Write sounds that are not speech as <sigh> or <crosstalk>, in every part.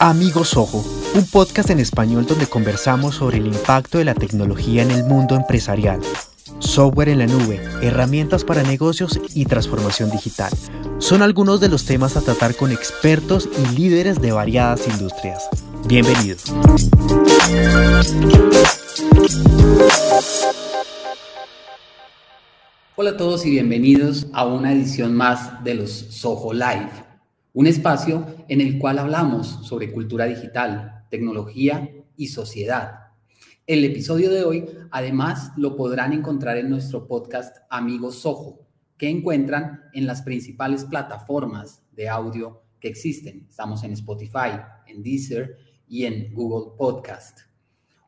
Amigos Ojo, un podcast en español donde conversamos sobre el impacto de la tecnología en el mundo empresarial, software en la nube, herramientas para negocios y transformación digital. Son algunos de los temas a tratar con expertos y líderes de variadas industrias. Bienvenidos. Hola a todos y bienvenidos a una edición más de los Soho Live un espacio en el cual hablamos sobre cultura digital, tecnología y sociedad. El episodio de hoy, además, lo podrán encontrar en nuestro podcast Amigos Soho, que encuentran en las principales plataformas de audio que existen. Estamos en Spotify, en Deezer y en Google Podcast.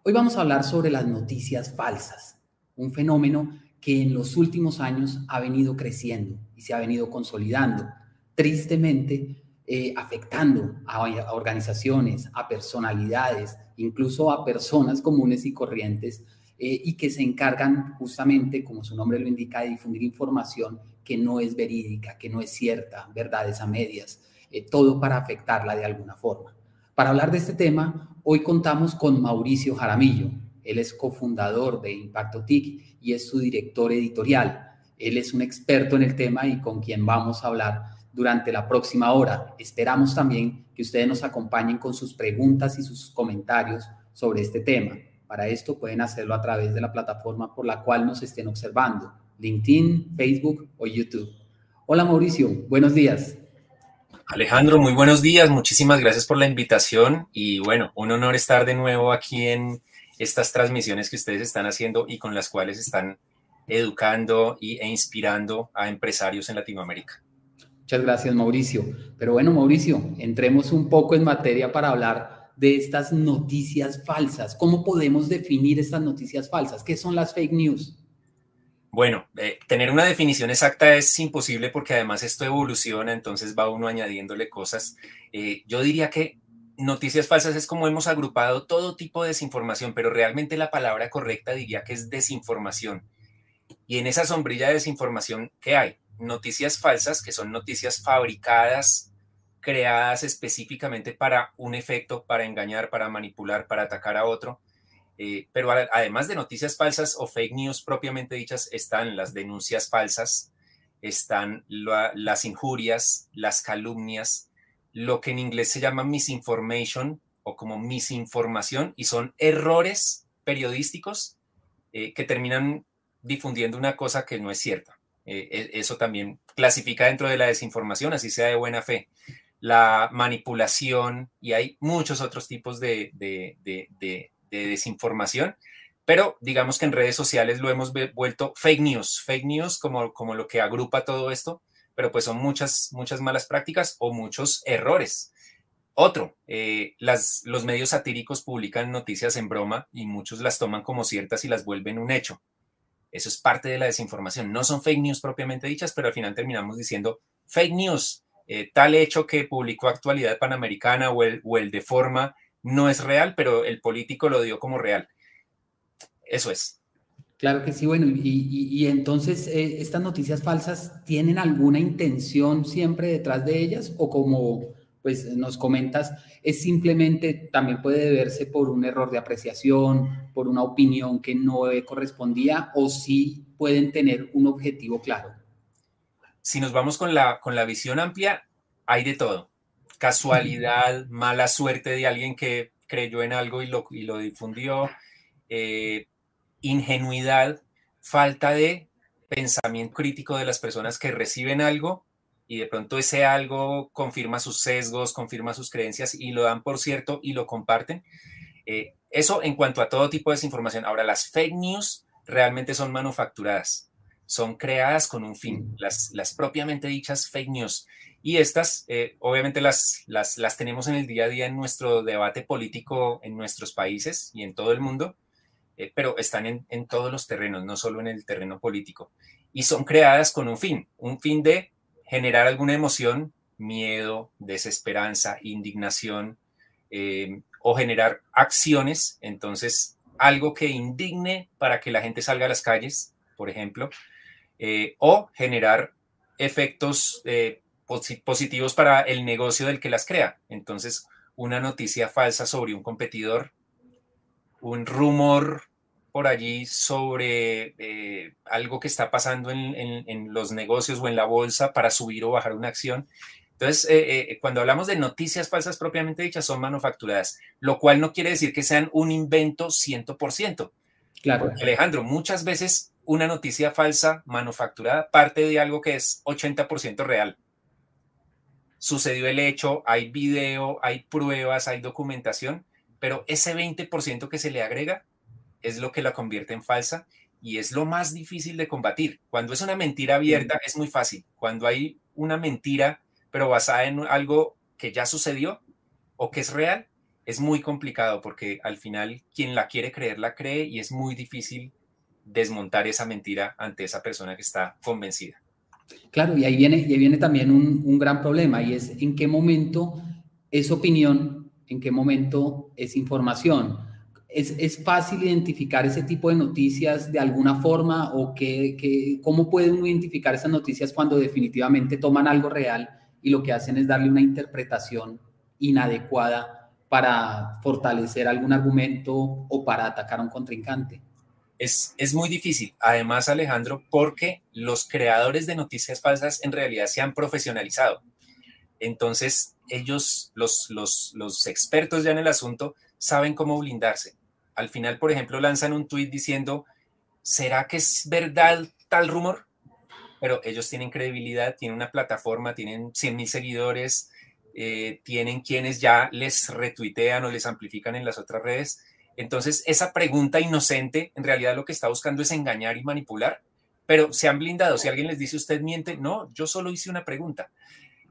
Hoy vamos a hablar sobre las noticias falsas, un fenómeno que en los últimos años ha venido creciendo y se ha venido consolidando tristemente eh, afectando a, organizaciones, a personalidades, incluso a personas comunes y corrientes, eh, y que se encargan justamente, como su nombre lo indica, de difundir información que no es verídica, que no es cierta, verdades a medias, eh, todo para afectarla de alguna forma. Para hablar de este tema, hoy contamos con Mauricio Jaramillo. Él es cofundador de Impacto TIC y es su director editorial. Él es un experto en el tema y con quien vamos a hablar durante la próxima hora. Esperamos también que ustedes nos acompañen con sus preguntas y sus comentarios sobre este tema. Para esto pueden hacerlo a través de la plataforma por la cual nos estén observando, LinkedIn, Facebook o YouTube. Hola Mauricio, buenos días. Alejandro, muy buenos días, muchísimas gracias por la invitación y bueno, un honor estar de nuevo aquí en estas transmisiones que ustedes están haciendo y con las cuales están educando e inspirando a empresarios en Latinoamérica. Muchas gracias, Mauricio. Pero bueno, Mauricio, entremos un poco en materia para hablar de estas noticias falsas. ¿Cómo podemos definir estas noticias falsas? ¿Qué son las fake news? Bueno, eh, tener una definición exacta es imposible porque además esto evoluciona, entonces va uno añadiéndole cosas. Eh, yo diría que noticias falsas es como hemos agrupado todo tipo de desinformación, pero realmente la palabra correcta diría que es desinformación. Y en esa sombrilla de desinformación, ¿qué hay? Noticias falsas, que son noticias fabricadas, creadas específicamente para un efecto, para engañar, para manipular, para atacar a otro. Eh, pero además de noticias falsas o fake news propiamente dichas, están las denuncias falsas, están las injurias, las calumnias, lo que en inglés se llama misinformation o como misinformación, y son errores periodísticos eh, que terminan difundiendo una cosa que no es cierta. Eh, e, eso también clasifica dentro de la desinformación, así sea de buena fe. La manipulación y hay muchos otros tipos de, desinformación, pero digamos que en redes sociales lo hemos vuelto fake news, fake news como, lo que agrupa todo esto, pero pues son muchas, muchas malas prácticas o muchos errores. Otro, eh, las, los medios satíricos publican noticias en broma y muchos las toman como ciertas y las vuelven un hecho. Eso es parte de la desinformación. No son fake news propiamente dichas, pero al final terminamos diciendo fake news. Eh, tal hecho que publicó Actualidad Panamericana o el, de forma no es real, pero el político lo dio como real. Eso es. Claro que sí, bueno, y, entonces eh, estas noticias falsas tienen alguna intención siempre detrás de ellas o como pues nos comentas, es simplemente, también puede verse por un error de apreciación, por una opinión que no correspondía o si pueden tener un objetivo claro. Si nos vamos con la, con la visión amplia, hay de todo. Casualidad, mala suerte de alguien que creyó en algo y lo, y lo difundió, eh, ingenuidad, falta de pensamiento crítico de las personas que reciben algo y de pronto ese algo confirma sus sesgos, confirma sus creencias y lo dan por cierto y lo comparten. Eh, eso en cuanto a todo tipo de desinformación. Ahora, las fake news realmente son manufacturadas, son creadas con un fin, las, las propiamente dichas fake news. Y estas, eh, obviamente, las, las, las tenemos en el día a día en nuestro debate político en nuestros países y en todo el mundo, eh, pero están en, en todos los terrenos, no solo en el terreno político. Y son creadas con un fin, un fin de generar alguna emoción, miedo, desesperanza, indignación, eh, o generar acciones, entonces algo que indigne para que la gente salga a las calles, por ejemplo, eh, o generar efectos eh, positivos para el negocio del que las crea. Entonces, una noticia falsa sobre un competidor, un rumor por allí sobre eh, algo que está pasando en, los negocios o en la bolsa para subir o bajar una acción. Entonces, eh, eh, cuando hablamos de noticias falsas propiamente dichas, son manufacturadas, lo cual no quiere decir que sean un invento 100%. Claro. Alejandro, muchas veces una noticia falsa manufacturada parte de algo que es 80% real. Sucedió el hecho, hay video, hay pruebas, hay documentación, pero ese 20% que se le agrega es lo que la convierte en falsa y es lo más difícil de combatir. Cuando es una mentira abierta es muy fácil. Cuando hay una mentira, pero basada en algo que ya sucedió o que es real, es muy complicado porque al final quien la quiere creer la cree y es muy difícil desmontar esa mentira ante esa persona que está convencida. Claro, y ahí viene, y ahí viene también un, un gran problema y es en qué momento es opinión, en qué momento es información ¿Es, fácil identificar ese tipo de noticias de alguna forma o que, cómo puede uno identificar esas noticias cuando definitivamente toman algo real y lo que hacen es darle una interpretación inadecuada para fortalecer algún argumento o para atacar a un contrincante? Es, es muy difícil, además Alejandro, porque los creadores de noticias falsas en realidad se han profesionalizado. Entonces, ellos, los, los, los expertos ya en el asunto, saben cómo blindarse al final, por ejemplo, lanzan un tweet diciendo, ¿será que es verdad tal rumor? Pero ellos tienen credibilidad, tienen una plataforma, tienen 100 mil seguidores, eh, tienen quienes ya les retuitean o les amplifican en las otras redes. Entonces, esa pregunta inocente, en realidad lo que está buscando es engañar y manipular, pero se han blindado. Si alguien les dice usted miente, no, yo solo hice una pregunta.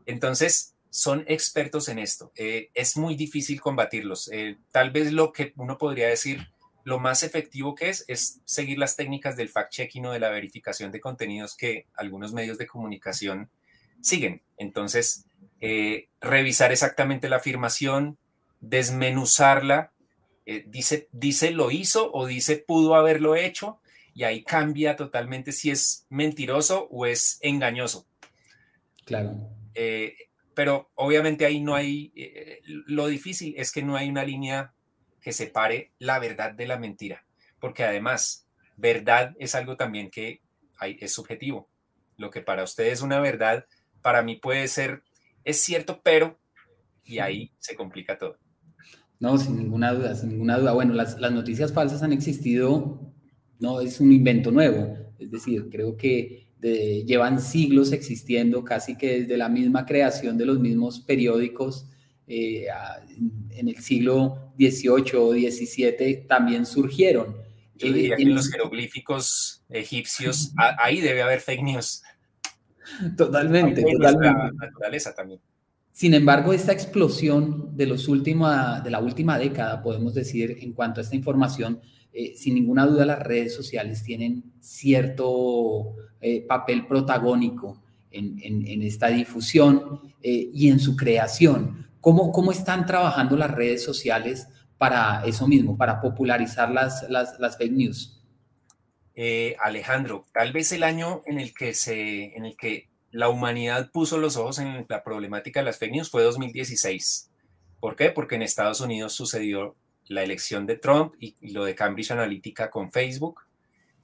Entonces, son expertos en esto. Eh, es muy difícil combatirlos. Eh, tal vez lo que uno podría decir, lo más efectivo que es, es seguir las técnicas del fact-checking o de la verificación de contenidos que algunos medios de comunicación siguen. Entonces, eh, revisar exactamente la afirmación, desmenuzarla, dice, dice lo hizo o dice pudo haberlo hecho, y ahí cambia totalmente si es mentiroso o es engañoso. Claro pero obviamente ahí no hay, eh, lo difícil es que no hay una línea que separe la verdad de la mentira, porque además, verdad es algo también que hay, es subjetivo. Lo que para usted es una verdad, para mí puede ser, es cierto, pero, y ahí se complica todo. No, sin ninguna duda, sin ninguna duda. Bueno, las, las noticias falsas han existido, no es un invento nuevo, es decir, creo que llevan siglos existiendo, casi que desde la misma creación de los mismos periódicos eh, en el siglo XVIII o XVII también surgieron. Yo diría eh, en los jeroglíficos egipcios, ahí debe haber fake news. Totalmente, totalmente. naturaleza también. Sin embargo, esta explosión de, los última, de la última década, podemos decir, en cuanto a esta información, eh, sin ninguna duda las redes sociales tienen cierto eh, papel protagónico en, esta difusión eh, y en su creación. ¿Cómo, ¿Cómo están trabajando las redes sociales para eso mismo, para popularizar las, las, fake news? Alejandro, tal vez el año en el que se, en el que la humanidad puso los ojos en la problemática de las fake news fue 2016. ¿Por qué? Porque en Estados Unidos sucedió la elección de Trump y, lo de Cambridge Analytica con Facebook.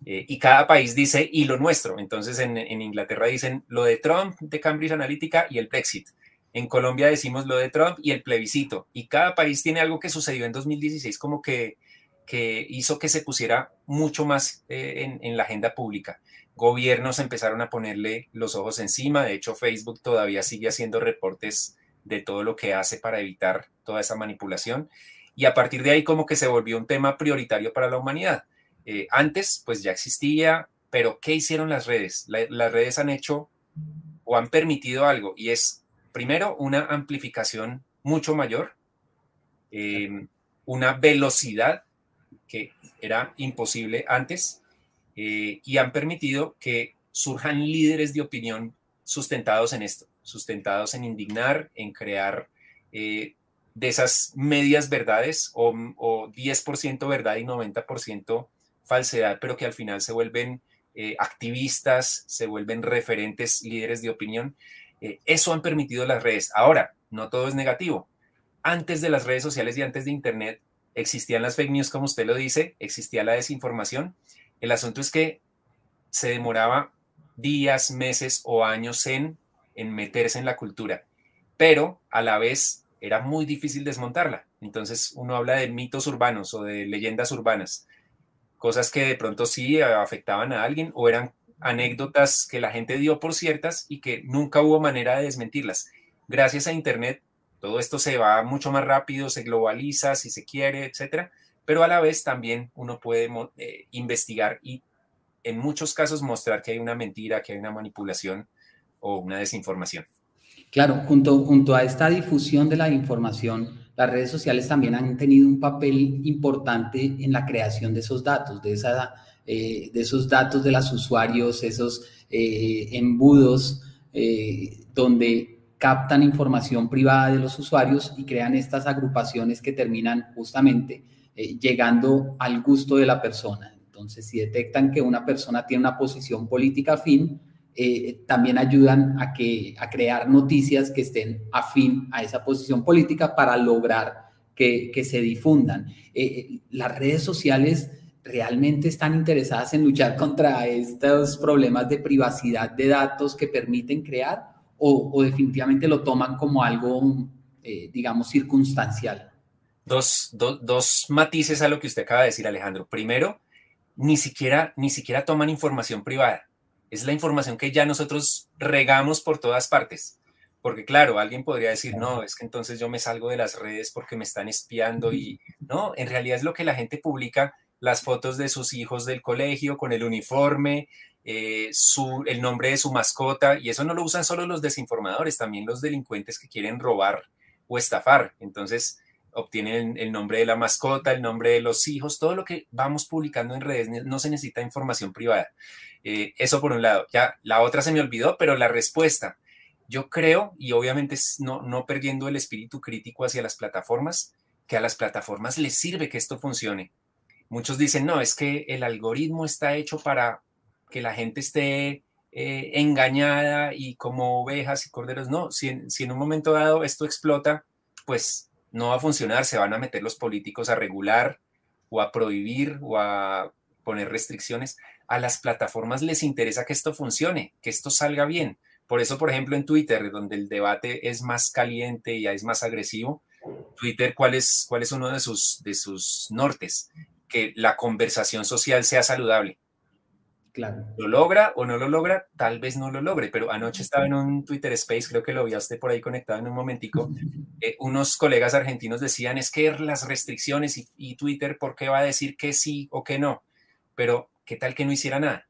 Eh, y cada país dice, y lo nuestro. Entonces en, Inglaterra dicen lo de Trump, de Cambridge Analytica y el Brexit. En Colombia decimos lo de Trump y el plebiscito. Y cada país tiene algo que sucedió en 2016 como que, que hizo que se pusiera mucho más eh, en, en la agenda pública. Gobiernos empezaron a ponerle los ojos encima. De hecho, Facebook todavía sigue haciendo reportes de todo lo que hace para evitar toda esa manipulación y a partir de ahí como que se volvió un tema prioritario para la humanidad. Eh, antes pues ya existía, pero ¿qué hicieron las redes? las redes han hecho o han permitido algo y es primero una amplificación mucho mayor, eh, una velocidad que era imposible antes eh, y han permitido que surjan líderes de opinión sustentados en esto, sustentados en indignar, en crear de esas medias verdades o, 10% verdad y 90% falsedad, pero que al final se vuelven eh, activistas, se vuelven referentes, líderes de opinión. Eh, eso han permitido las redes. Ahora, no todo es negativo. Antes de las redes sociales y antes de Internet existían las fake news, como usted lo dice, existía la desinformación. El asunto es que se demoraba días, meses o años en, en meterse en la cultura, pero a la vez era muy difícil desmontarla. Entonces uno habla de mitos urbanos o de leyendas urbanas, cosas que de pronto sí afectaban a alguien o eran anécdotas que la gente dio por ciertas y que nunca hubo manera de desmentirlas. Gracias a Internet, todo esto se va mucho más rápido, se globaliza si se quiere, etcétera, pero a la vez también uno puede eh, investigar y en muchos casos mostrar que hay una mentira, que hay una manipulación o una desinformación. Claro, junto, junto a esta difusión de la información, las redes sociales también han tenido un papel importante en la creación de esos datos, de, esa, eh, de esos datos de los usuarios, esos eh, embudos eh, donde captan información privada de los usuarios y crean estas agrupaciones que terminan justamente llegando al gusto de la persona. Entonces, si detectan que una persona tiene una posición política afín, eh, también ayudan a, que, a crear noticias que estén afín a esa posición política para lograr que, se difundan. Eh, eh, las redes sociales realmente están interesadas en luchar <laughs> contra estos problemas de privacidad de datos que permiten crear o, definitivamente lo toman como algo, digamos, circunstancial. Dos, dos, matices a lo que usted acaba de decir, Alejandro. Primero, ni siquiera, ni siquiera toman información privada es la información que ya nosotros regamos por todas partes. Porque claro, alguien podría decir, no, es que entonces yo me salgo de las redes porque me están espiando y no, en realidad es lo que la gente publica, las fotos de sus hijos del colegio con el uniforme, eh, su, el nombre de su mascota, y eso no lo usan solo los desinformadores, también los delincuentes que quieren robar o estafar. Entonces, obtienen el nombre de la mascota, el nombre de los hijos, todo lo que vamos publicando en redes, no se necesita información privada. Eh, eso por un lado. Ya la otra se me olvidó, pero la respuesta. Yo creo, y obviamente no, no perdiendo el espíritu crítico hacia las plataformas, que a las plataformas les sirve que esto funcione. Muchos dicen, no, es que el algoritmo está hecho para que la gente esté eh, engañada y como ovejas y corderos. No, si si en un momento dado esto explota, pues no va a funcionar, se van a meter los políticos a regular o a prohibir o a poner restricciones. A las plataformas les interesa que esto funcione, que esto salga bien. Por eso, por ejemplo, en Twitter, donde el debate es más caliente y es más agresivo, Twitter, ¿cuál es, cuál es uno de sus, de sus nortes? Que la conversación social sea saludable. ¿Lo logra o no lo logra? Tal vez no lo logre, pero anoche estaba en un Twitter Space, creo que lo usted por ahí conectado en un momentico, eh, unos colegas argentinos decían, es que las restricciones y, y, Twitter, ¿por qué va a decir que sí o que no? Pero, ¿qué tal que no hiciera nada?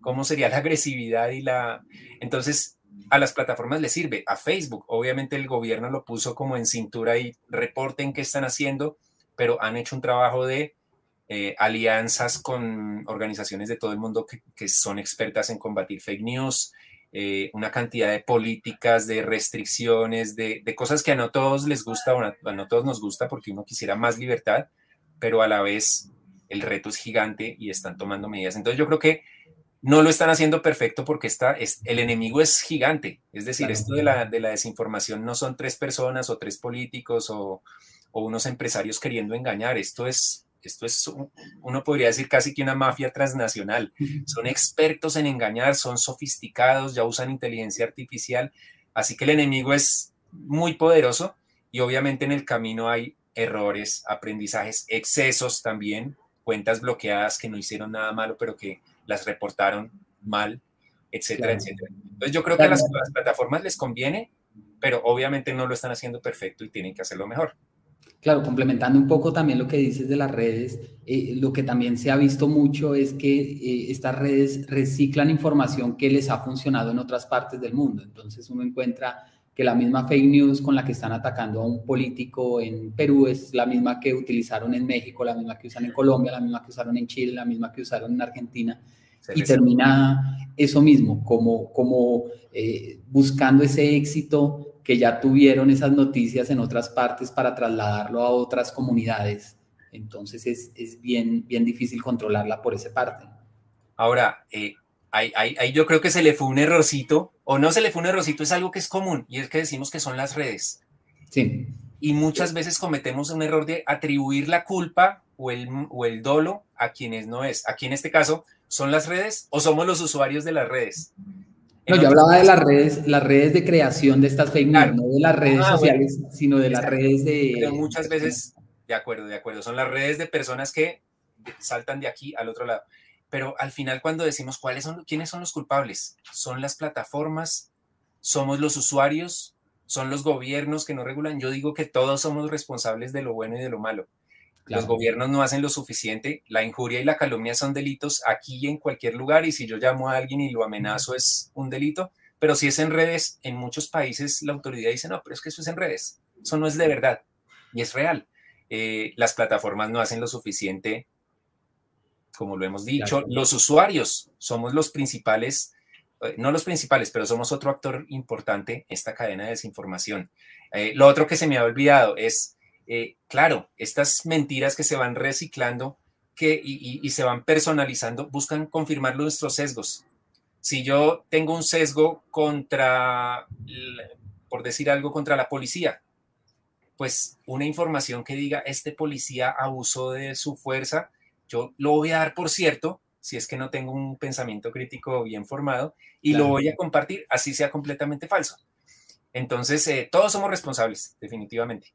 ¿Cómo sería la agresividad y la... Entonces, a las plataformas les sirve, a Facebook, obviamente el gobierno lo puso como en cintura y reporten qué están haciendo, pero han hecho un trabajo de eh, alianzas con organizaciones de todo el mundo que, son expertas en combatir fake news, eh, una cantidad de políticas, de restricciones, de, cosas que a no todos les gusta, o a no todos nos gusta porque uno quisiera más libertad, pero a la vez el reto es gigante y están tomando medidas. Entonces yo creo que no lo están haciendo perfecto porque está, es, el enemigo es gigante. Es decir, esto de la, de la, desinformación no son tres personas o tres políticos o, o unos empresarios queriendo engañar. Esto es esto es, uno podría decir casi que una mafia transnacional. Son expertos en engañar, son sofisticados, ya usan inteligencia artificial, así que el enemigo es muy poderoso y obviamente en el camino hay errores, aprendizajes, excesos también, cuentas bloqueadas que no hicieron nada malo, pero que las reportaron mal, etcétera, etcétera. Entonces yo creo que a las plataformas les conviene, pero obviamente no lo están haciendo perfecto y tienen que hacerlo mejor. Claro, complementando un poco también lo que dices de las redes, eh, lo que también se ha visto mucho es que eh, estas redes reciclan información que les ha funcionado en otras partes del mundo. Entonces uno encuentra que la misma fake news con la que están atacando a un político en Perú es la misma que utilizaron en México, la misma que usan en Colombia, la misma que usaron en Chile, la misma que usaron en Argentina. y termina eso mismo, como, como eh, buscando ese éxito que ya tuvieron esas noticias en otras partes para trasladarlo a otras comunidades. Entonces es, es bien, bien difícil controlarla por esa parte. Ahora, eh, ahí, yo creo que se le fue un errorcito o no se le fue un errorcito, es algo que es común y es que decimos que son las redes. Sí. Y muchas veces cometemos un error de atribuir la culpa o el, o el dolo a quienes no es. Aquí en este caso, ¿son las redes o somos los usuarios de las redes? No, yo hablaba de las redes, las redes de creación de estas fake news, no de las redes ah, sociales, sino de las redes de... Pero muchas veces, de acuerdo, de acuerdo, son las redes de personas que saltan de aquí al otro lado. Pero al final cuando decimos cuáles son, quiénes son los culpables, son las plataformas, somos los usuarios, son los gobiernos que no regulan. Yo digo que todos somos responsables de lo bueno y de lo malo. Los gobiernos no hacen lo suficiente. La injuria y la calumnia son delitos aquí y en cualquier lugar. Y si yo llamo a alguien y lo amenazo es un delito. Pero si es en redes, en muchos países la autoridad dice, no, pero es que eso es en redes. Eso no es de verdad. Y es real. Eh, las plataformas no hacen lo suficiente. Como lo hemos dicho, los usuarios somos los principales, eh, no los principales, pero somos otro actor importante en esta cadena de desinformación. Eh, lo otro que se me ha olvidado es eh, claro, estas mentiras que se van reciclando que, y, se van personalizando buscan confirmar nuestros sesgos. Si yo tengo un sesgo contra, por decir algo, contra la policía, pues una información que diga este policía abusó de su fuerza, yo lo voy a dar por cierto, si es que no tengo un pensamiento crítico bien formado, y lo voy a compartir, así sea completamente falso. Entonces, eh, todos somos responsables, definitivamente.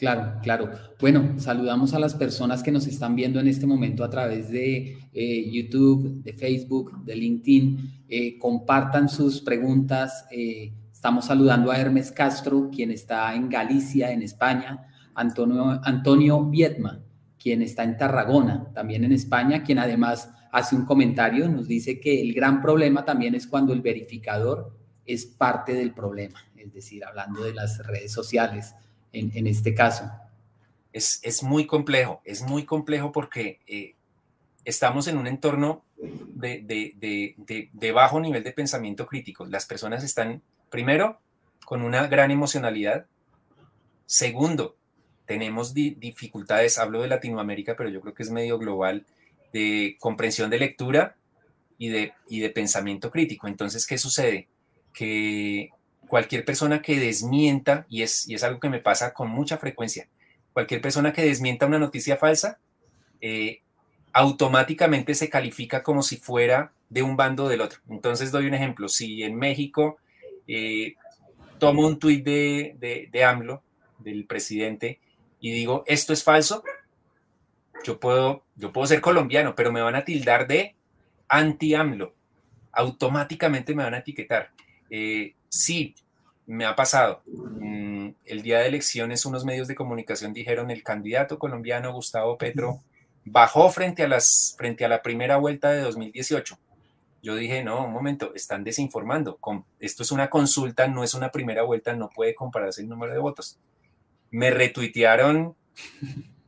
Claro, claro. Bueno, saludamos a las personas que nos están viendo en este momento a través de eh, YouTube, de Facebook, de LinkedIn. Eh, compartan sus preguntas. Eh, estamos saludando a Hermes Castro, quien está en Galicia, en España. Antonio, Antonio Vietma, quien está en Tarragona, también en España, quien además hace un comentario, nos dice que el gran problema también es cuando el verificador es parte del problema, es decir, hablando de las redes sociales en, este caso? Es, muy complejo, es muy complejo porque eh, estamos en un entorno de, bajo nivel de pensamiento crítico. Las personas están, primero, con una gran emocionalidad. Segundo, tenemos dificultades, hablo de Latinoamérica, pero yo creo que es medio global, de comprensión de lectura y de, y de pensamiento crítico. Entonces, ¿qué sucede? Que cualquier persona que desmienta, y es, y es algo que me pasa con mucha frecuencia, cualquier persona que desmienta una noticia falsa, eh, automáticamente se califica como si fuera de un bando del otro. Entonces doy un ejemplo, si en México eh, tomo un tuit de, de, de AMLO, del presidente, y digo, esto es falso, yo puedo, yo puedo ser colombiano, pero me van a tildar de anti-AMLO. Automáticamente me van a etiquetar. Eh, sí, me ha pasado. Mm, el día de elecciones unos medios de comunicación dijeron el candidato colombiano Gustavo Petro bajó frente a, las, frente a la primera vuelta de 2018. Yo dije, no, un momento, están desinformando. Esto es una consulta, no es una primera vuelta, no puede compararse el número de votos. Me retuitearon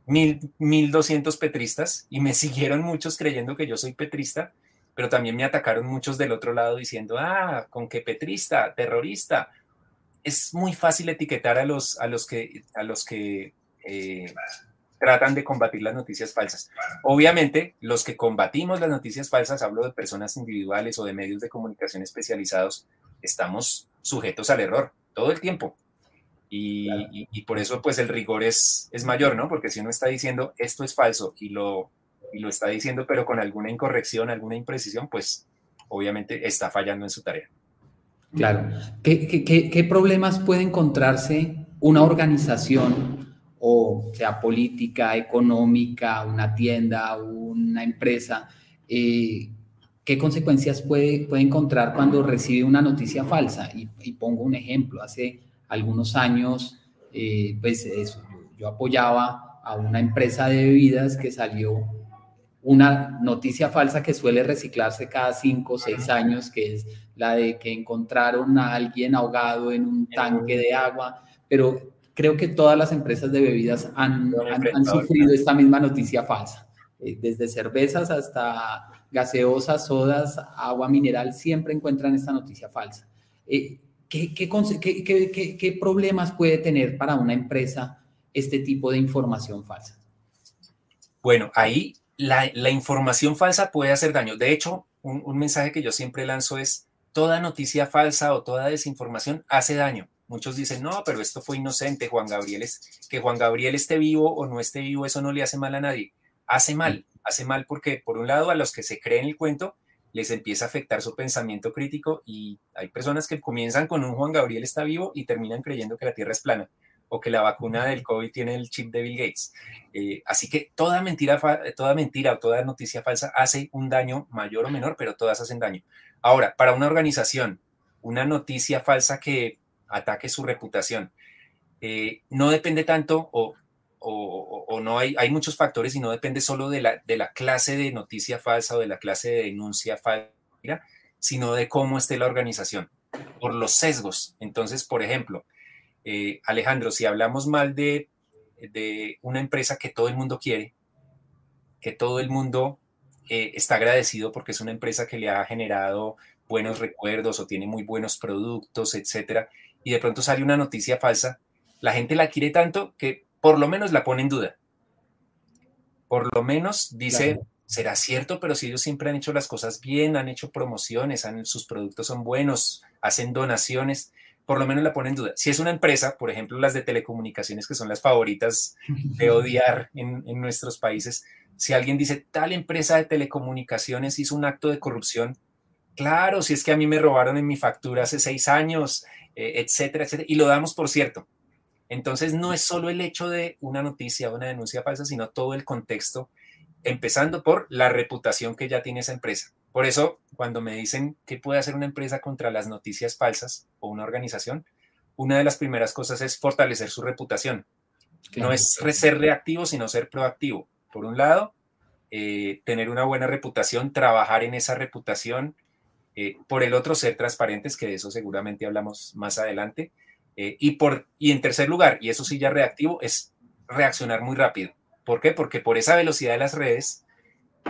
mil, 1200 petristas y me <laughs> siguieron muchos creyendo que yo soy petrista pero también me atacaron muchos del otro lado diciendo, ah, con qué petrista, terrorista. Es muy fácil etiquetar a los, a los que, a los que eh, tratan de combatir las noticias falsas. Obviamente, los que combatimos las noticias falsas, hablo de personas individuales o de medios de comunicación especializados, estamos sujetos al error todo el tiempo. Y, y por eso, pues, el rigor es, es mayor, ¿no? Porque si uno está diciendo esto es falso y lo y lo está diciendo, pero con alguna incorrección, alguna imprecisión, pues obviamente está fallando en su tarea. Claro. ¿Qué, problemas puede encontrarse una organización, o sea política, económica, una tienda, una empresa? Eh, ¿Qué consecuencias puede, puede encontrar cuando recibe una noticia falsa? Y, pongo un ejemplo. Hace algunos años, eh, pues yo apoyaba a una empresa de bebidas que salió una noticia falsa que suele reciclarse cada cinco o seis años, que es la de que encontraron a alguien ahogado en un tanque de agua, pero creo que todas las empresas de bebidas han, han, sufrido esta misma noticia falsa. Eh, desde cervezas hasta gaseosas, sodas, agua mineral, siempre encuentran esta noticia falsa. Eh, ¿qué, qué, qué, qué problemas puede tener para una empresa este tipo de información falsa? Bueno, ahí la, información falsa puede hacer daño. De hecho, un, mensaje que yo siempre lanzo es, toda noticia falsa o toda desinformación hace daño. Muchos dicen, no, pero esto fue inocente, Juan Gabriel es, que Juan Gabriel esté vivo o no esté vivo, eso no le hace mal a nadie. Hace mal, hace mal porque por un lado a los que se creen el cuento les empieza a afectar su pensamiento crítico y hay personas que comienzan con un Juan Gabriel está vivo y terminan creyendo que la Tierra es plana o que la vacuna del COVID tiene el chip de Bill Gates. Eh, así que toda mentira, toda mentira o toda noticia falsa hace un daño mayor o menor, pero todas hacen daño. Ahora, para una organización, una noticia falsa que ataque su reputación, eh, no depende tanto o, o, no hay, hay muchos factores y no depende solo de la, de la clase de noticia falsa o de la clase de denuncia falsa, sino de cómo esté la organización, por los sesgos. Entonces, por ejemplo, eh, Alejandro, si hablamos mal de, de, una empresa que todo el mundo quiere, que todo el mundo eh, está agradecido porque es una empresa que le ha generado buenos recuerdos o tiene muy buenos productos, etcétera, y de pronto sale una noticia falsa, la gente la quiere tanto que por lo menos la pone en duda. Por lo menos dice, será cierto, pero si ellos siempre han hecho las cosas bien, han hecho promociones, sus productos son buenos, hacen donaciones, por lo menos la pone en duda. Si es una empresa, por ejemplo, las de telecomunicaciones, que son las favoritas <laughs> de odiar en, en nuestros países, si alguien dice, tal empresa de telecomunicaciones hizo un acto de corrupción, claro, si es que a mí me robaron en mi factura hace seis años, eh, etcétera, etcétera, y lo damos por cierto. Entonces, no es solo el hecho de una noticia o una denuncia falsa, sino todo el contexto, empezando por la reputación que ya tiene esa empresa. Por eso, cuando me dicen qué puede hacer una empresa contra las noticias falsas o una organización, una de las primeras cosas es fortalecer su reputación. No es ser reactivo, sino ser proactivo. Por un lado, eh, tener una buena reputación, trabajar en esa reputación. Eh, por el otro, ser transparentes, que de eso seguramente hablamos más adelante. Eh, y, por, y en tercer lugar, y eso sí ya reactivo, es reaccionar muy rápido. ¿Por qué? Porque por esa velocidad de las redes,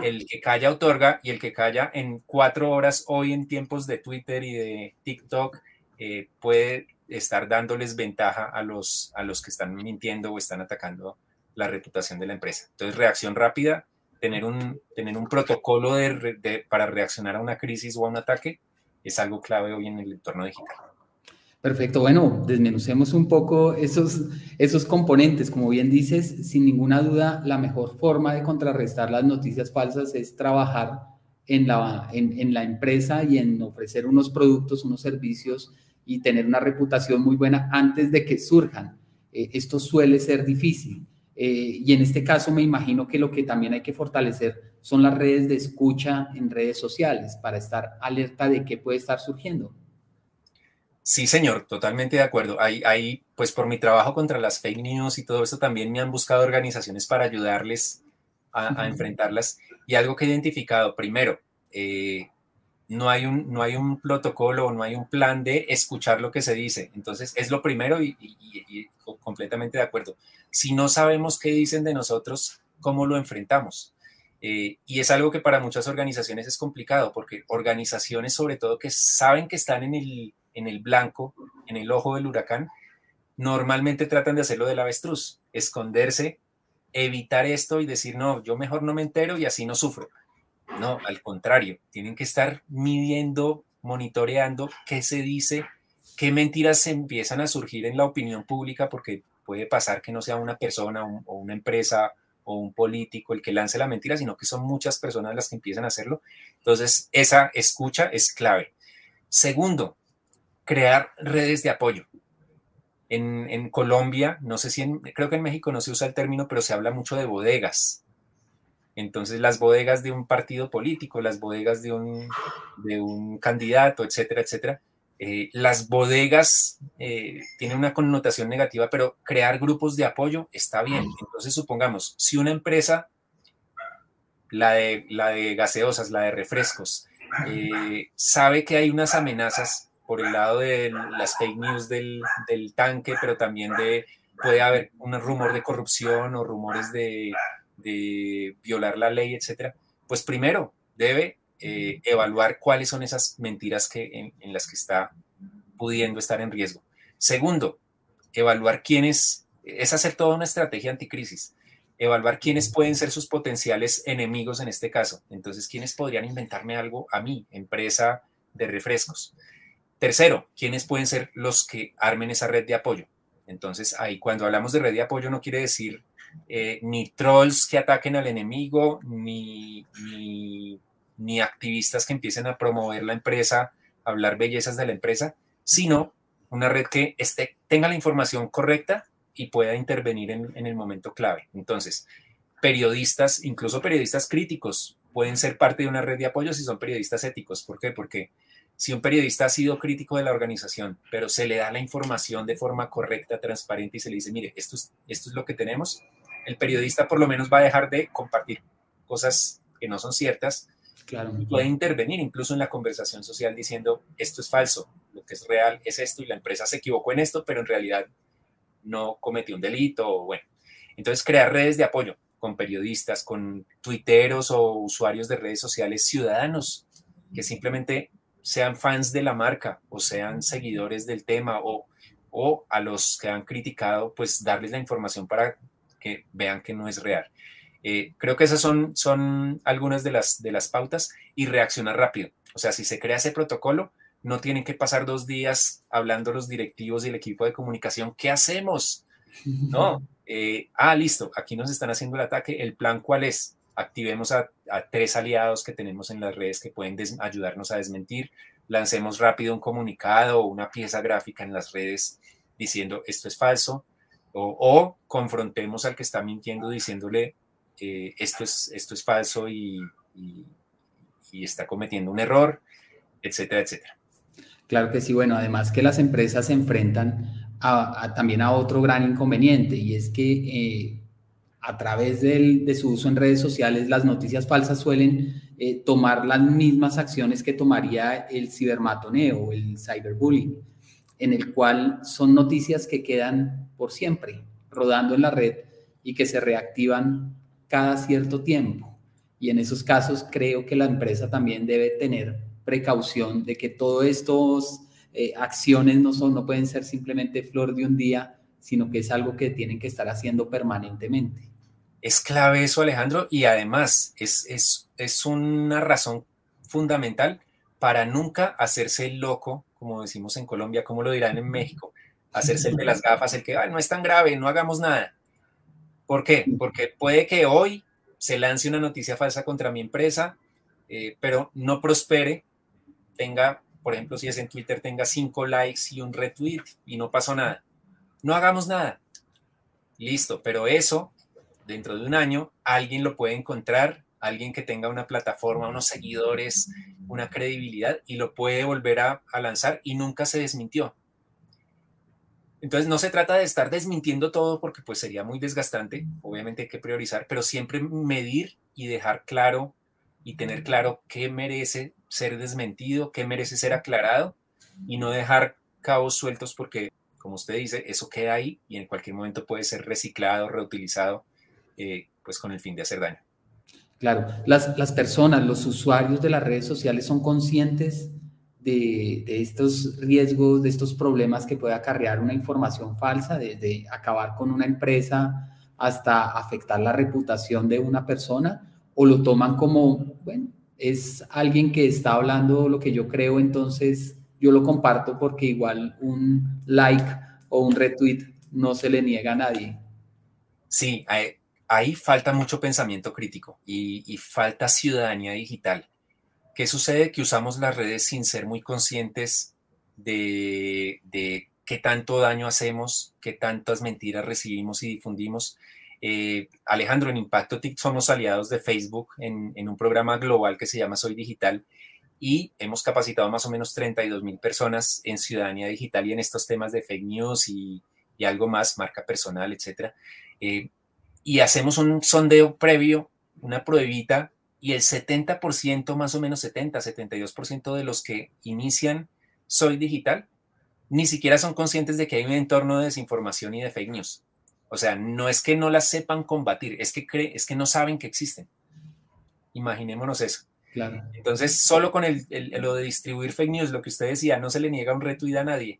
el que calla otorga y el que calla en cuatro horas hoy en tiempos de Twitter y de TikTok eh, puede estar dándoles ventaja a los, a los que están mintiendo o están atacando la reputación de la empresa. Entonces, reacción rápida, tener un, tener un protocolo de, para reaccionar a una crisis o a un ataque es algo clave hoy en el entorno digital. Perfecto, bueno, desmenucemos un poco esos, esos componentes. Como bien dices, sin ninguna duda, la mejor forma de contrarrestar las noticias falsas es trabajar en la, en, la empresa y en ofrecer unos productos, unos servicios y tener una reputación muy buena antes de que surjan. Eh, esto suele ser difícil. Eh, y en este caso me imagino que lo que también hay que fortalecer son las redes de escucha en redes sociales para estar alerta de qué puede estar surgiendo. Sí, señor, totalmente de acuerdo. Ahí, pues por mi trabajo contra las fake news y todo eso, también me han buscado organizaciones para ayudarles a, enfrentarlas. Y algo que he identificado, primero, eh, no, hay un, no hay un protocolo no hay un plan de escuchar lo que se dice. Entonces, es lo primero y, completamente de acuerdo. Si no sabemos qué dicen de nosotros, ¿cómo lo enfrentamos? Eh, y es algo que para muchas organizaciones es complicado, porque organizaciones sobre todo que saben que están en el en el blanco, en el ojo del huracán, normalmente tratan de hacerlo del avestruz, esconderse, evitar esto y decir, no, yo mejor no me entero y así no sufro. No, al contrario, tienen que estar midiendo, monitoreando qué se dice, qué mentiras se empiezan a surgir en la opinión pública, porque puede pasar que no sea una persona o una empresa o un político el que lance la mentira, sino que son muchas personas las que empiezan a hacerlo. Entonces, esa escucha es clave. Segundo, crear redes de apoyo. En, Colombia, no sé si en, creo que en México no se usa el término, pero se habla mucho de bodegas. Entonces, las bodegas de un partido político, las bodegas de un, de un candidato, etcétera, etcétera. Eh, las bodegas eh, tienen una connotación negativa, pero crear grupos de apoyo está bien. Entonces, supongamos, si una empresa, la de, la de gaseosas, la de refrescos, eh, sabe que hay unas amenazas por el lado de las fake news del, tanque, pero también de puede haber un rumor de corrupción o rumores de, violar la ley, etcétera. Pues primero debe eh, evaluar cuáles son esas mentiras que, en, las que está pudiendo estar en riesgo. Segundo, evaluar quiénes, es hacer toda una estrategia anticrisis, evaluar quiénes pueden ser sus potenciales enemigos en este caso. Entonces, quiénes podrían inventarme algo a mí, empresa, de refrescos. Tercero, ¿quiénes pueden ser los que armen esa red de apoyo? Entonces, ahí cuando hablamos de red de apoyo no quiere decir eh, ni trolls que ataquen al enemigo, ni, ni, activistas que empiecen a promover la empresa, hablar bellezas de la empresa, sino una red que esté, tenga la información correcta y pueda intervenir en, en el momento clave. Entonces, periodistas, incluso periodistas críticos, pueden ser parte de una red de apoyo si son periodistas éticos. ¿Por qué? Porque si un periodista ha sido crítico de la organización, pero se le da la información de forma correcta, transparente y se le dice, mire, esto es, esto es lo que tenemos, el periodista por lo menos va a dejar de compartir cosas que no son ciertas claro. y puede intervenir incluso en la conversación social diciendo, esto es falso, lo que es real es esto y la empresa se equivocó en esto, pero en realidad no cometió un delito. Bueno, entonces crear redes de apoyo con periodistas, con tuiteros o usuarios de redes sociales, ciudadanos que simplemente sean fans de la marca o sean seguidores del tema o, o a los que han criticado, pues darles la información para que vean que no es real. Eh, creo que esas son, son algunas de las, de las pautas y reaccionar rápido. O sea, si se crea ese protocolo, no tienen que pasar dos días hablando los directivos y el equipo de comunicación. ¿Qué hacemos? <laughs> No, eh, ah, listo, aquí nos están haciendo el ataque, el plan cuál es, activemos a, tres aliados que tenemos en las redes que pueden ayudarnos a desmentir, lancemos rápido un comunicado o una pieza gráfica en las redes diciendo esto es falso, o, confrontemos al que está mintiendo diciéndole eh, esto, es, esto es falso y, está cometiendo un error, etcétera, etcétera. Claro que sí, bueno, además que las empresas se enfrentan también a otro gran inconveniente y es que eh, a través de su uso en redes sociales las noticias falsas suelen eh, tomar las mismas acciones que tomaría el cibermatoneo, el cyberbullying, en el cual son noticias que quedan por siempre rodando en la red y que se reactivan cada cierto tiempo. Y en esos casos creo que la empresa también debe tener precaución de que todos estos eh, acciones no, son, no pueden ser simplemente flor de un día, sino que es algo que tienen que estar haciendo permanentemente. Es clave eso, Alejandro, y además es, es, es una razón fundamental para nunca hacerse el loco, como decimos en Colombia, como lo dirán en México, hacerse el de las gafas, el que no es tan grave, no hagamos nada. ¿Por qué? Porque puede que hoy se lance una noticia falsa contra mi empresa, eh, pero no prospere, tenga por ejemplo, si es en Twitter, tenga cinco likes y un retweet y no pasó nada. No hagamos nada. Listo, pero eso, dentro de un año, alguien lo puede encontrar, alguien que tenga una plataforma, unos seguidores, una credibilidad y lo puede volver a, a lanzar y nunca se desmintió. Entonces no se trata de estar desmintiendo todo porque pues sería muy desgastante, obviamente hay que priorizar, pero siempre medir y dejar claro y tener claro qué merece ser desmentido, qué merece ser aclarado y no dejar cabos sueltos porque, como usted dice, eso queda ahí y en cualquier momento puede ser reciclado, reutilizado, eh, pues con el fin de hacer daño. Claro, las, las, personas, los usuarios de las redes sociales son conscientes de, de, estos riesgos, de estos problemas que puede acarrear una información falsa, desde acabar con una empresa hasta afectar la reputación de una persona, o lo toman como, bueno, es alguien que está hablando lo que yo creo, entonces yo lo comparto porque igual un like o un retweet no se le niega a nadie. Sí, ahí, falta mucho pensamiento crítico y, falta ciudadanía digital. ¿Qué sucede? Que usamos las redes sin ser muy conscientes de, de qué tanto daño hacemos, qué tantas mentiras recibimos y difundimos eh, Alejandro, en Impacto TIC somos aliados de Facebook en, un programa global que se llama Soy Digital y hemos capacitado más o menos 32 mil personas en ciudadanía digital y en estos temas de fake news y, algo más, marca personal, etcétera. Eh, y hacemos un sondeo previo, una pruebita, y el 70%, más o menos 70, 72% de los que inician Soy Digital ni siquiera son conscientes de que hay un entorno de desinformación y de fake news. O sea, no es que no las sepan combatir, es que, es que no saben que existen. Imaginémonos eso. Claro. Entonces, solo con el, lo de distribuir fake news, lo que usted decía, no se le niega un retweet a nadie.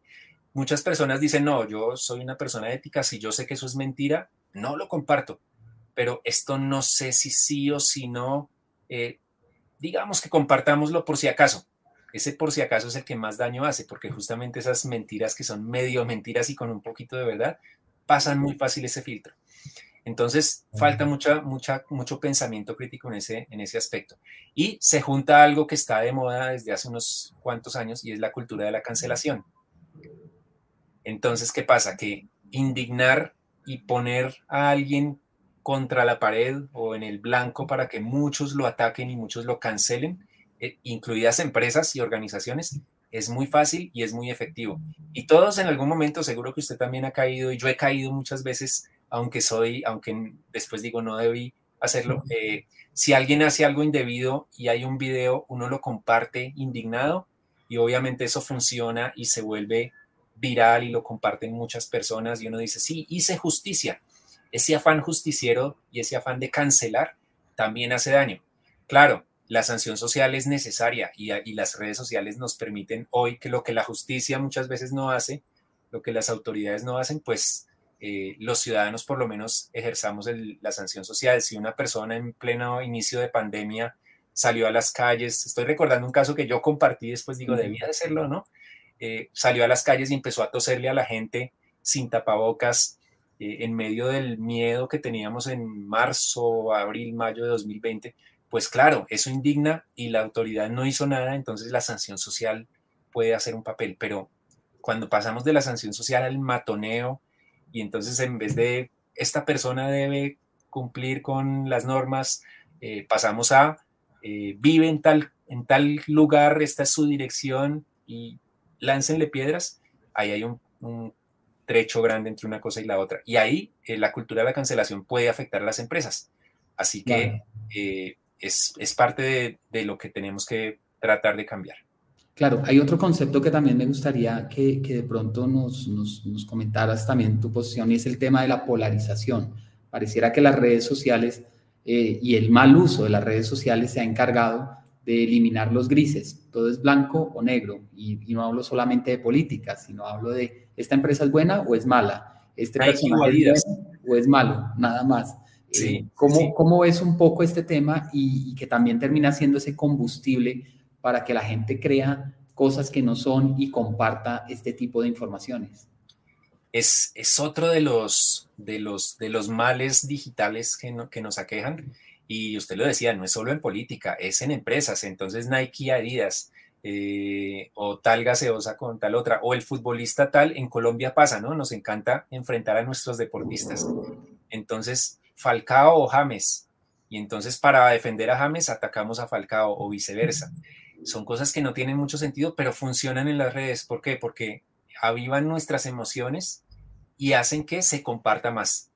Muchas personas dicen, no, yo soy una persona ética, si yo sé que eso es mentira, no lo comparto. Pero esto no sé si sí o si no. Eh, digamos que compartámoslo por si acaso. ese por si acaso es el que más daño hace, porque justamente esas mentiras que son medio mentiras y con un poquito de verdad, pasan muy fácil ese filtro. Entonces, falta mucha, mucha, mucho pensamiento crítico en ese, en ese aspecto. Y se junta algo que está de moda desde hace unos cuantos años y es la cultura de la cancelación. Entonces, ¿qué pasa? Que indignar y poner a alguien contra la pared o en el blanco para que muchos lo ataquen y muchos lo cancelen, eh, incluidas empresas y organizaciones, es muy fácil y es muy efectivo. Y todos en algún momento, seguro que usted también ha caído y yo he caído muchas veces aunque soy, aunque después digo no debí hacerlo, eh, si alguien hace algo indebido y hay un video, uno lo comparte indignado y obviamente eso funciona y se vuelve viral y lo comparten muchas personas y uno dice, sí, hice justicia. Ese afán justiciero y ese afán de cancelar también hace daño. Claro, la sanción social es necesaria y, y, las redes sociales nos permiten hoy que lo que la justicia muchas veces no hace, lo que las autoridades no hacen, pues eh, los ciudadanos por lo menos ejerzamos la sanción social. Si una persona en pleno inicio de pandemia salió a las calles, estoy recordando un caso que yo compartí, después digo, debía de hacerlo, ¿no? Eh, salió a las calles y empezó a toserle a la gente sin tapabocas eh, en medio del miedo que teníamos en marzo, abril, mayo de 2020, pues claro, eso indigna y la autoridad no hizo nada, entonces la sanción social puede hacer un papel, pero cuando pasamos de la sanción social al matoneo, y entonces en vez de esta persona debe cumplir con las normas, eh, pasamos a vive en tal, en tal lugar, esta es su dirección y láncenle piedras, ahí hay un, trecho grande entre una cosa y la otra. Y ahí eh, la cultura de la cancelación puede afectar a las empresas. Así que es, es, parte de lo que tenemos que tratar de cambiar. Claro, hay otro concepto que también me gustaría que, de pronto nos, nos, comentaras también tu posición y es el tema de la polarización. Pareciera que las redes sociales eh, y el mal uso de las redes sociales se ha encargado de eliminar los grises. Todo es blanco o negro. Y, no hablo solamente de política, sino hablo de esta empresa es buena o es mala. Este personaje es bueno o es malo, nada más. Eh, ¿cómo, ¿Cómo ves un poco este tema y, y que también termina siendo ese combustible? para que la gente crea cosas que no son y comparta este tipo de informaciones. Es, es otro de los, de, los, de los males digitales que, que nos aquejan. Y usted lo decía, no es solo en política, es en empresas. Entonces Nike, Adidas, eh, o tal gaseosa con tal otra, o el futbolista tal, en Colombia pasa, ¿no? Nos encanta enfrentar a nuestros deportistas. Entonces, Falcao o James, y entonces para defender a James atacamos a Falcao o viceversa son cosas que no tienen mucho sentido, pero funcionan en las redes. ¿Por qué? Porque avivan nuestras emociones y hacen que se comparta más.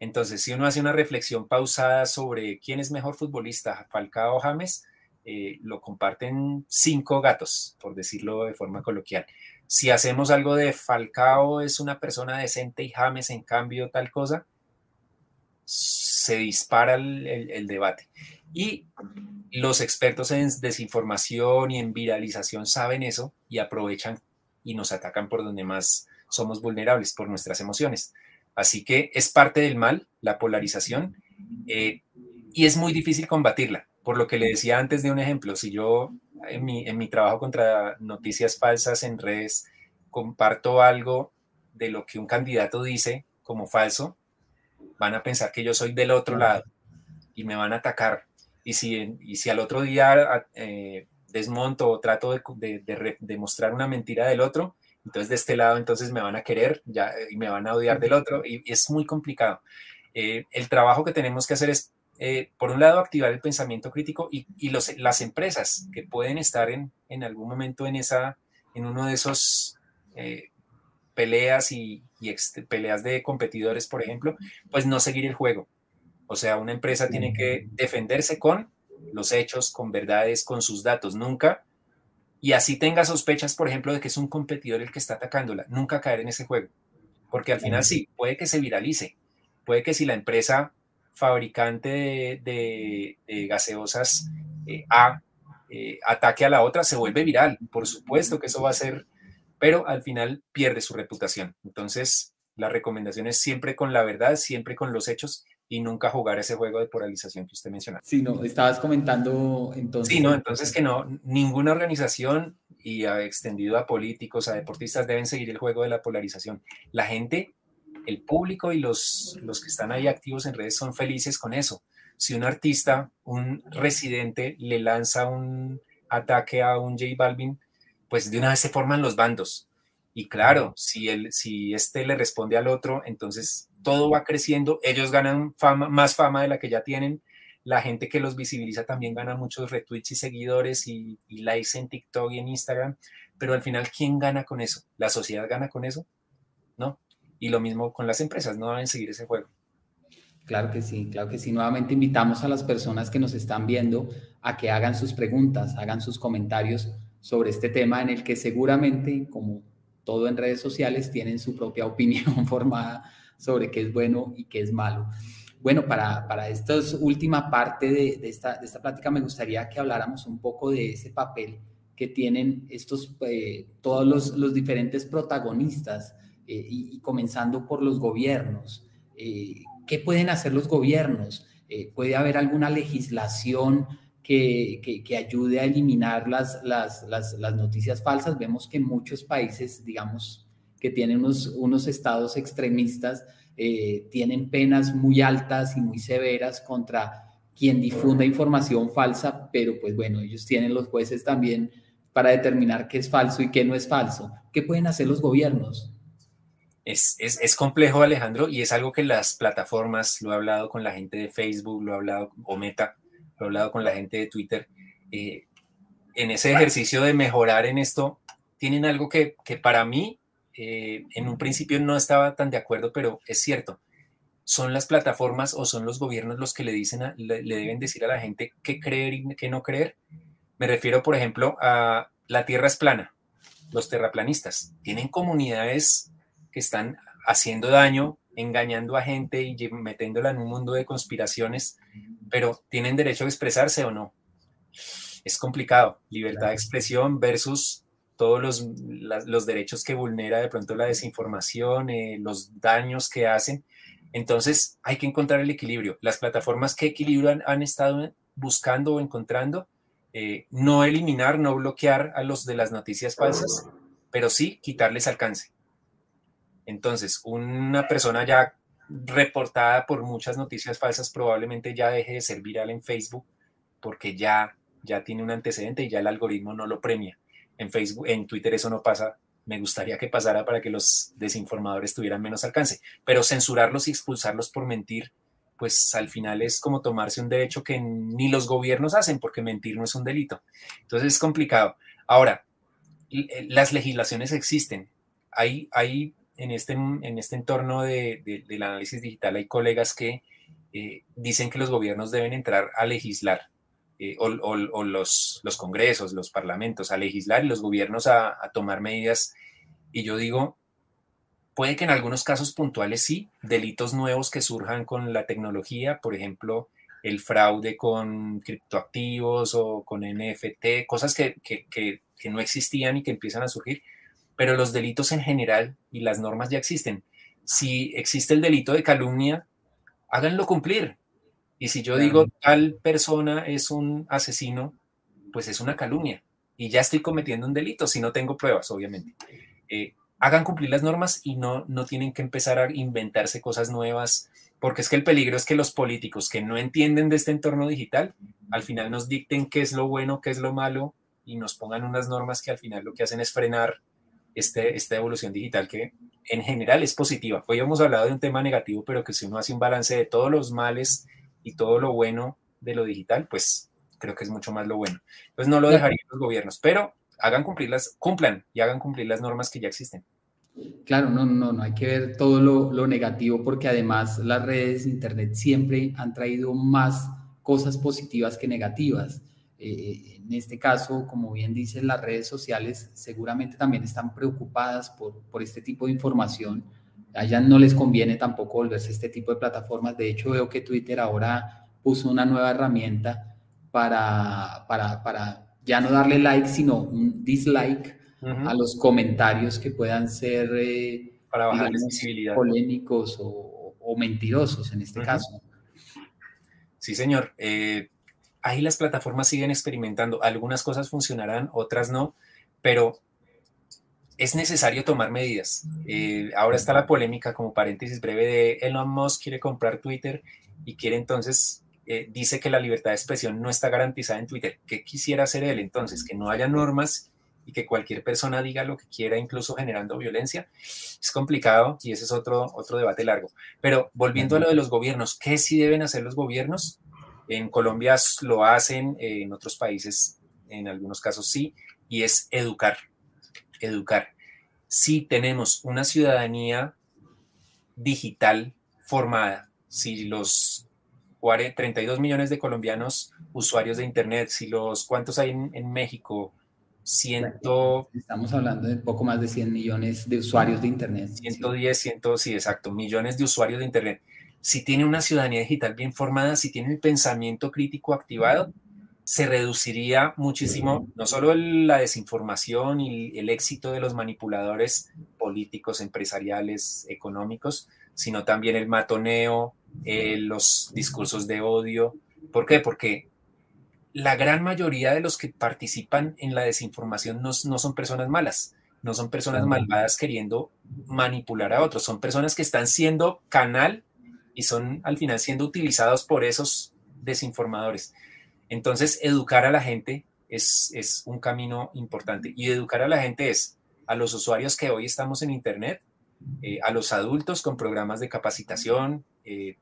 Entonces, si uno hace una reflexión pausada sobre quién es mejor futbolista, Falcao o James, eh, lo comparten cinco gatos, por decirlo de forma coloquial. Si hacemos algo de Falcao es una persona decente y James en cambio tal cosa, se dispara el debate. Y los expertos en desinformación y en viralización saben eso y aprovechan y nos atacan por donde más somos vulnerables, por nuestras emociones. Así que es parte del mal, la polarización, eh, y es muy difícil combatirla. Por lo que le decía antes de un ejemplo, si yo en mi, en mi trabajo contra noticias falsas en redes comparto algo de lo que un candidato dice como falso, van a pensar que yo soy del otro lado y me van a atacar y si, y si al otro día eh, desmonto o trato de, demostrar una mentira del otro, entonces de este lado entonces me van a querer ya, y me van a odiar del otro y, es muy complicado. Eh, el trabajo que tenemos que hacer es, eh, por un lado, activar el pensamiento crítico y, y los, las empresas que pueden estar en, en, algún momento en, esa, en uno de esos peleas y, y peleas de competidores, por ejemplo, pues no seguir el juego o sea, una empresa tiene que defenderse con los hechos, con verdades, con sus datos, nunca. Y así tenga sospechas, por ejemplo, de que es un competidor el que está atacándola, nunca caer en ese juego. Porque al final sí, puede que se viralice. Puede que si la empresa fabricante de, gaseosas eh, A eh, ataque a la otra, se vuelve viral. Por supuesto que eso va a ser, pero al final pierde su reputación. Entonces, la recomendación es siempre con la verdad, siempre con los hechos y nunca jugar ese juego de polarización que usted menciona. Sí, no, estabas comentando entonces. Sí, no, entonces que no, ninguna organización y ha extendido a políticos, a deportistas, deben seguir el juego de la polarización. La gente, el público y los, los que están ahí activos en redes son felices con eso. Si un artista, un residente, le lanza un ataque a un J Balvin, pues de una vez se forman los bandos. Y claro, si, el, si este le responde al otro, entonces todo va creciendo, ellos ganan más fama de la que ya tienen, la gente que los visibiliza también gana muchos retweets y seguidores y, likes en TikTok y en Instagram, pero al final, ¿quién gana con eso? ¿La sociedad gana con eso? ¿No? Y lo mismo con las empresas, no deben seguir ese juego. Claro que sí, claro que sí. Nuevamente invitamos a las personas que nos están viendo a que hagan sus preguntas, hagan sus comentarios sobre este tema en el que seguramente, como todo en redes sociales, tienen su propia <laughs> opinión formada sobre qué es bueno y qué es malo. Bueno, para, para esta última parte de, esta, de esta plática me gustaría que habláramos un poco de ese papel que tienen estos, eh, todos los, los, diferentes protagonistas eh, y, comenzando por los gobiernos. Eh, ¿Qué pueden hacer los gobiernos? ¿Puede haber alguna legislación que, que, ayude a eliminar las, las, las, las, noticias falsas? Vemos que muchos países, digamos, que tienen unos, unos estados extremistas, eh, tienen penas muy altas y muy severas contra quien difunda información falsa, pero pues bueno, ellos tienen los jueces también para determinar qué es falso y qué no es falso. ¿Qué pueden hacer los gobiernos? Es, es, es, complejo, Alejandro, y es algo que las plataformas, lo he hablado con la gente de Facebook, lo he hablado, o Meta, lo he hablado con la gente de Twitter, eh, en ese ejercicio de mejorar en esto, tienen algo que, que para mí eh, en un principio no estaba tan de acuerdo, pero es cierto. Son las plataformas o son los gobiernos los que le dicen, le, deben decir a la gente qué creer y qué no creer. Me refiero, por ejemplo, a la Tierra es plana. Los terraplanistas tienen comunidades que están haciendo daño, engañando a gente y metiéndola en un mundo de conspiraciones, pero ¿tienen derecho a expresarse o no? Es complicado. Libertad de expresión versus todos los, los, derechos que vulnera de pronto la desinformación, eh, los daños que hacen. Entonces hay que encontrar el equilibrio. Las plataformas que equilibran han estado buscando o encontrando, eh, no eliminar, no bloquear a los de las noticias falsas, pero sí quitarles alcance. Entonces, una persona ya reportada por muchas noticias falsas probablemente ya deje de ser viral en Facebook porque ya, ya tiene un antecedente y ya el algoritmo no lo premia. En Facebook, en Twitter eso no pasa. Me gustaría que pasara para que los desinformadores tuvieran menos alcance, pero censurarlos y expulsarlos por mentir, pues al final es como tomarse un derecho que ni los gobiernos hacen, porque mentir no es un delito. Entonces es complicado. Ahora, eh, las legislaciones existen. Hay, hay en, este, en este entorno de, del análisis digital, hay colegas que eh, dicen que los gobiernos deben entrar a legislar eh, o, los, congresos, los parlamentos a legislar y los gobiernos a, tomar medidas. Y yo digo, puede que en algunos casos puntuales sí, delitos nuevos que surjan con la tecnología, por ejemplo, el fraude con criptoactivos o con NFT, cosas que, que no existían y que empiezan a surgir, pero los delitos en general y las normas ya existen. Si existe el delito de calumnia, háganlo cumplir, y si yo digo tal persona es un asesino, pues es una calumnia. Y ya estoy cometiendo un delito si no tengo pruebas, obviamente. Eh, hagan cumplir las normas y no, no tienen que empezar a inventarse cosas nuevas, porque es que el peligro es que los políticos que no entienden de este entorno digital, al final nos dicten qué es lo bueno, qué es lo malo, y nos pongan unas normas que al final lo que hacen es frenar este, esta evolución digital que en general es positiva. Hoy hemos hablado de un tema negativo, pero que si uno hace un balance de todos los males y todo lo bueno de lo digital, pues creo que es mucho más lo bueno. Entonces no lo dejarían los gobiernos, pero hagan cumplir las, cumplan y hagan cumplir las normas que ya existen. Claro, no, no, no hay que ver todo lo, lo negativo porque además las redes, internet siempre han traído más cosas positivas que negativas. Eh, en este caso, como bien dicen, las redes sociales seguramente también están preocupadas por, por este tipo de información a ellas no les conviene tampoco volverse este tipo de plataformas. De hecho, veo que Twitter ahora puso una nueva herramienta para, para, para ya no darle like, sino un dislike a los comentarios que puedan ser eh, para bajar polémicos o, o, mentirosos en este caso. Sí, señor. Eh, ahí las plataformas siguen experimentando. Algunas cosas funcionarán, otras no, pero es necesario tomar medidas. Eh, ahora está la polémica, como paréntesis breve, de Elon Musk quiere comprar Twitter y quiere entonces, eh, dice que la libertad de expresión no está garantizada en Twitter. ¿Qué quisiera hacer él entonces? Que no haya normas y que cualquier persona diga lo que quiera, incluso generando violencia. Es complicado y ese es otro, otro debate largo. Pero volviendo a lo de los gobiernos, ¿qué sí deben hacer los gobiernos? En Colombia lo hacen, en otros países, en algunos casos sí, y es educar educar. Si tenemos una ciudadanía digital formada, si los 32 millones de colombianos usuarios de Internet, si los, ¿cuántos hay en, México? Ciento... Estamos hablando de poco más de 100 millones de usuarios de Internet. 110, 100, sí, exacto, millones de usuarios de Internet. Si tiene una ciudadanía digital bien formada, si tiene el pensamiento crítico activado, se reduciría muchísimo no solo la desinformación y el éxito de los manipuladores políticos, empresariales, económicos, sino también el matoneo, eh, los discursos de odio. ¿Por qué? Porque la gran mayoría de los que participan en la desinformación no, no son personas malas, no son personas malvadas queriendo manipular a otros, son personas que están siendo canal y son al final siendo utilizados por esos desinformadores. Entonces, educar a la gente es, un camino importante. Y educar a la gente es a los usuarios que hoy estamos en Internet, eh, a los adultos con programas de capacitación, eh,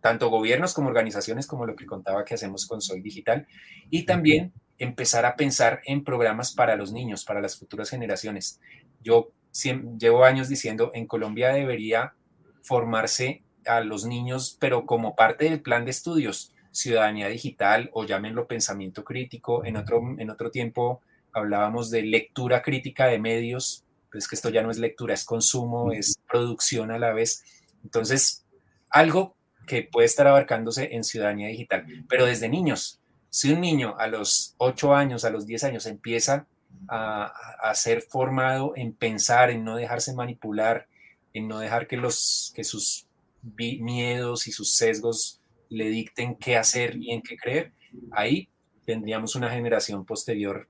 tanto gobiernos como organizaciones, como lo que contaba que hacemos con Soy Digital, y también empezar a pensar en programas para los niños, para las futuras generaciones. Yo llevo años diciendo, en Colombia debería formarse a los niños, pero como parte del plan de estudios ciudadanía digital o llámenlo pensamiento crítico. En otro, en otro tiempo hablábamos de lectura crítica de medios, pues que esto ya no es lectura, es consumo, es producción a la vez. Entonces, algo que puede estar abarcándose en ciudadanía digital, pero desde niños. Si un niño a los 8 años, a los 10 años empieza a, a, ser formado en pensar, en no dejarse manipular, en no dejar que, los, que sus miedos y sus sesgos le dicten qué hacer y en qué creer, ahí tendríamos una generación posterior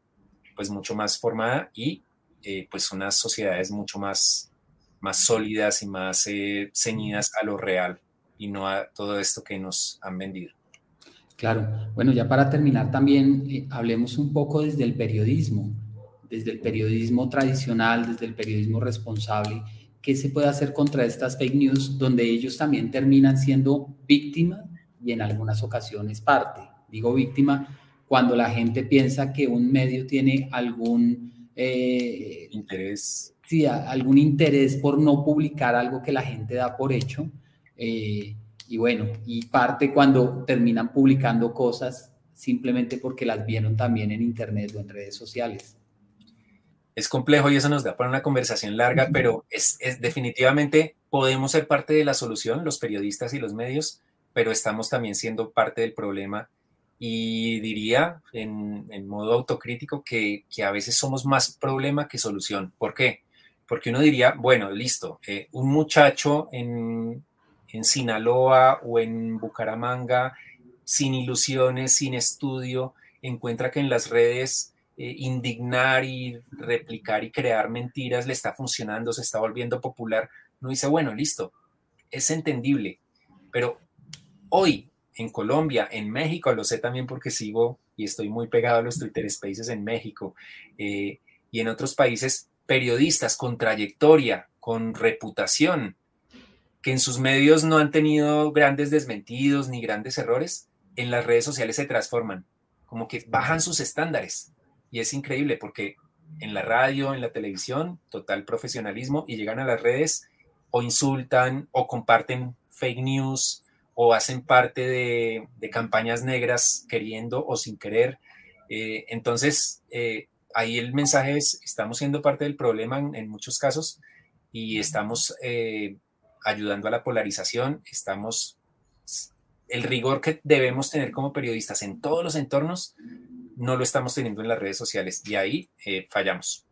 pues mucho más formada y eh, pues unas sociedades mucho más, más sólidas y más eh, ceñidas a lo real y no a todo esto que nos han vendido. Claro, bueno, ya para terminar también eh, hablemos un poco desde el periodismo, desde el periodismo tradicional, desde el periodismo responsable, ¿qué se puede hacer contra estas fake news donde ellos también terminan siendo víctimas y en algunas ocasiones parte. Digo víctima cuando la gente piensa que un medio tiene algún eh, interés. Sí, algún interés por no publicar algo que la gente da por hecho. Eh, y bueno, y parte cuando terminan publicando cosas simplemente porque las vieron también en internet o en redes sociales. Es complejo y eso nos da para una conversación larga, pero es, es definitivamente podemos ser parte de la solución, los periodistas y los medios, pero estamos también siendo parte del problema y diría en, modo autocrítico que, a veces somos más problema que solución. ¿Por qué? Porque uno diría, bueno, listo, eh, un muchacho en, Sinaloa o en Bucaramanga, sin ilusiones, sin estudio, encuentra que en las redes eh, indignar y replicar y crear mentiras le está funcionando, se está volviendo popular. Uno dice, bueno, listo, es entendible, pero hoy en Colombia, en México, lo sé también porque sigo y estoy muy pegado a los Twitter Spaces en México eh, y en otros países, periodistas con trayectoria, con reputación, que en sus medios no han tenido grandes desmentidos ni grandes errores, en las redes sociales se transforman, como que bajan sus estándares. Y es increíble porque en la radio, en la televisión, total profesionalismo, y llegan a las redes o insultan o comparten fake news o hacen parte de, campañas negras queriendo o sin querer. Eh, entonces, eh, ahí el mensaje es, estamos siendo parte del problema en, muchos casos y estamos eh, ayudando a la polarización, estamos, el rigor que debemos tener como periodistas en todos los entornos, no lo estamos teniendo en las redes sociales y ahí fallamos.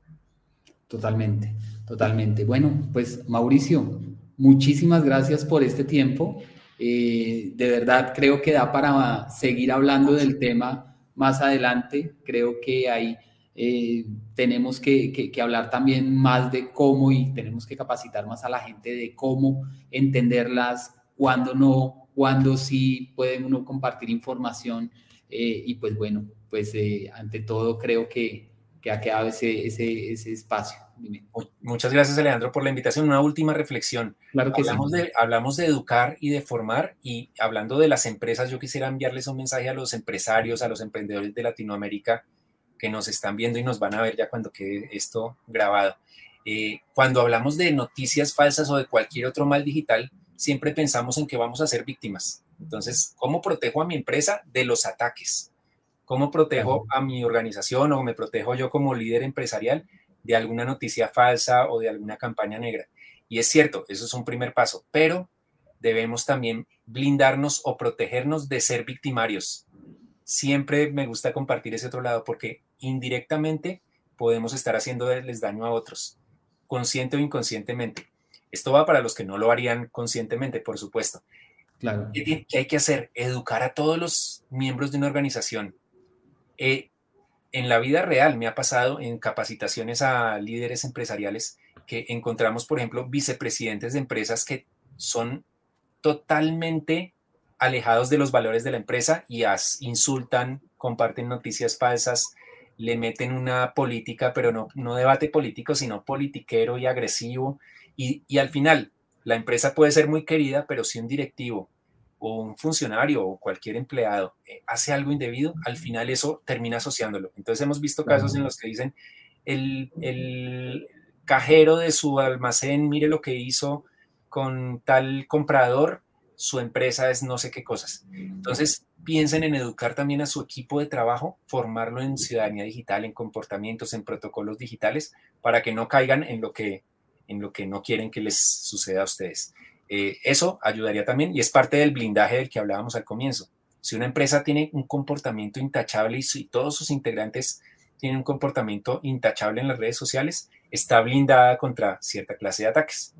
Totalmente, totalmente. Bueno, pues Mauricio, muchísimas gracias por este tiempo. Eh, de verdad creo que da para seguir hablando del tema más adelante. Creo que hay eh, tenemos que, hablar también más de cómo y tenemos que capacitar más a la gente de cómo entenderlas, cuándo no, cuándo sí puede uno compartir información. Eh, y pues bueno, pues ante todo creo que, ha quedado ese espacio. Muchas gracias Alejandro por la invitación. Una última reflexión. Claro que hablamos, de, hablamos de educar y de formar y hablando de las empresas, yo quisiera enviarles un mensaje a los empresarios, a los emprendedores de Latinoamérica que nos están viendo y nos van a ver ya cuando quede esto grabado. Eh, cuando hablamos de noticias falsas o de cualquier otro mal digital, siempre pensamos en que vamos a ser víctimas. Entonces, ¿cómo protejo a mi empresa de los ataques? ¿Cómo protejo a mi organización o me protejo yo como líder empresarial de alguna noticia falsa o de alguna campaña negra? Y es cierto, eso es un primer paso, pero debemos también blindarnos o protegernos de ser victimarios. Siempre me gusta compartir ese otro lado porque indirectamente podemos estar haciéndoles daño a otros, consciente o inconscientemente. Esto va para los que no lo harían conscientemente, por supuesto. Claro. ¿Qué, hay que hacer? Educar a todos los miembros de una organización. Eh, en la vida real me ha pasado en capacitaciones a líderes empresariales que encontramos, por ejemplo, vicepresidentes de empresas que son totalmente alejados de los valores de la empresa y insultan, comparten noticias falsas, le meten una política, pero no, no debate político, sino politiquero y agresivo. Y, al final, la empresa puede ser muy querida, pero si un directivo o un funcionario o cualquier empleado eh, hace algo indebido, al final eso termina asociándolo. Entonces hemos visto casos en los que dicen, el, el cajero de su almacén, mire lo que hizo con tal comprador, su empresa es no sé qué cosas. Entonces, piensen en educar también a su equipo de trabajo, formarlo en ciudadanía digital, en comportamientos, en protocolos digitales, para que no caigan en lo que, en lo que no quieren que les suceda a ustedes. Eh, eso ayudaría también y es parte del blindaje del que hablábamos al comienzo. Si una empresa tiene un comportamiento intachable y, si todos sus integrantes tienen un comportamiento intachable en las redes sociales, está blindada contra cierta clase de ataques.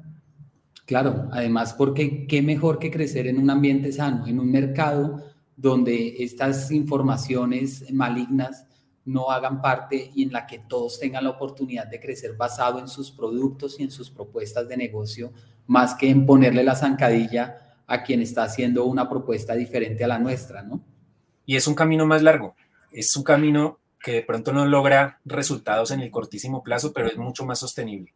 Claro, además porque qué mejor que crecer en un ambiente sano, en un mercado donde estas informaciones malignas no hagan parte y en la que todos tengan la oportunidad de crecer basado en sus productos y en sus propuestas de negocio, más que en ponerle la zancadilla a quien está haciendo una propuesta diferente a la nuestra, ¿no? Y es un camino más largo, es un camino que de pronto no logra resultados en el cortísimo plazo, pero es mucho más sostenible.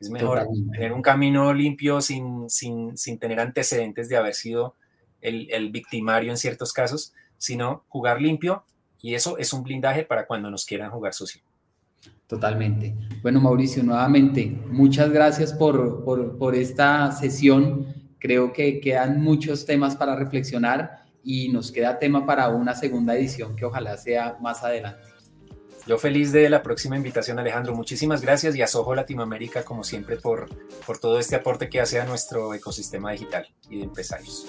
Es mejor tener un camino limpio sin, sin, sin tener antecedentes de haber sido el, victimario en ciertos casos, sino jugar limpio y eso es un blindaje para cuando nos quieran jugar sucio. Totalmente. Bueno, Mauricio, nuevamente, muchas gracias por, por, esta sesión. Creo que quedan muchos temas para reflexionar y nos queda tema para una segunda edición que ojalá sea más adelante. Yo feliz de la próxima invitación, Alejandro. Muchísimas gracias y a Soho Latinoamérica, como siempre, por, por todo este aporte que hace a nuestro ecosistema digital y de empresarios.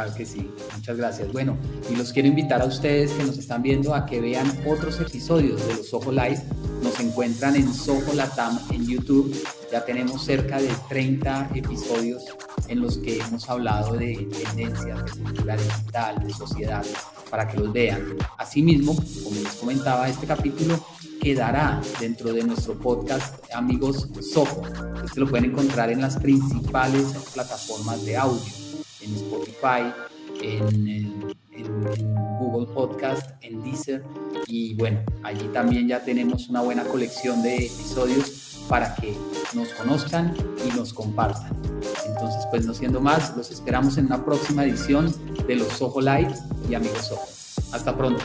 Claro que sí, muchas gracias. Bueno, y los quiero invitar a ustedes que nos están viendo a que vean otros episodios de los Soho Live. Nos encuentran en Soho Latam en YouTube. Ya tenemos cerca de 30 episodios en los que hemos hablado de tendencias, de cultura digital, de sociedad, para que los vean. Asimismo, como les comentaba, este capítulo quedará dentro de nuestro podcast Amigos Soho. Este lo pueden encontrar en las principales plataformas de audio en Spotify, en, Google Podcast, en Deezer. Y bueno, allí también ya tenemos una buena colección de episodios para que nos conozcan y nos compartan. Entonces, pues no siendo más, los esperamos en una próxima edición de los Soho Live y Amigos Ojo. Hasta pronto.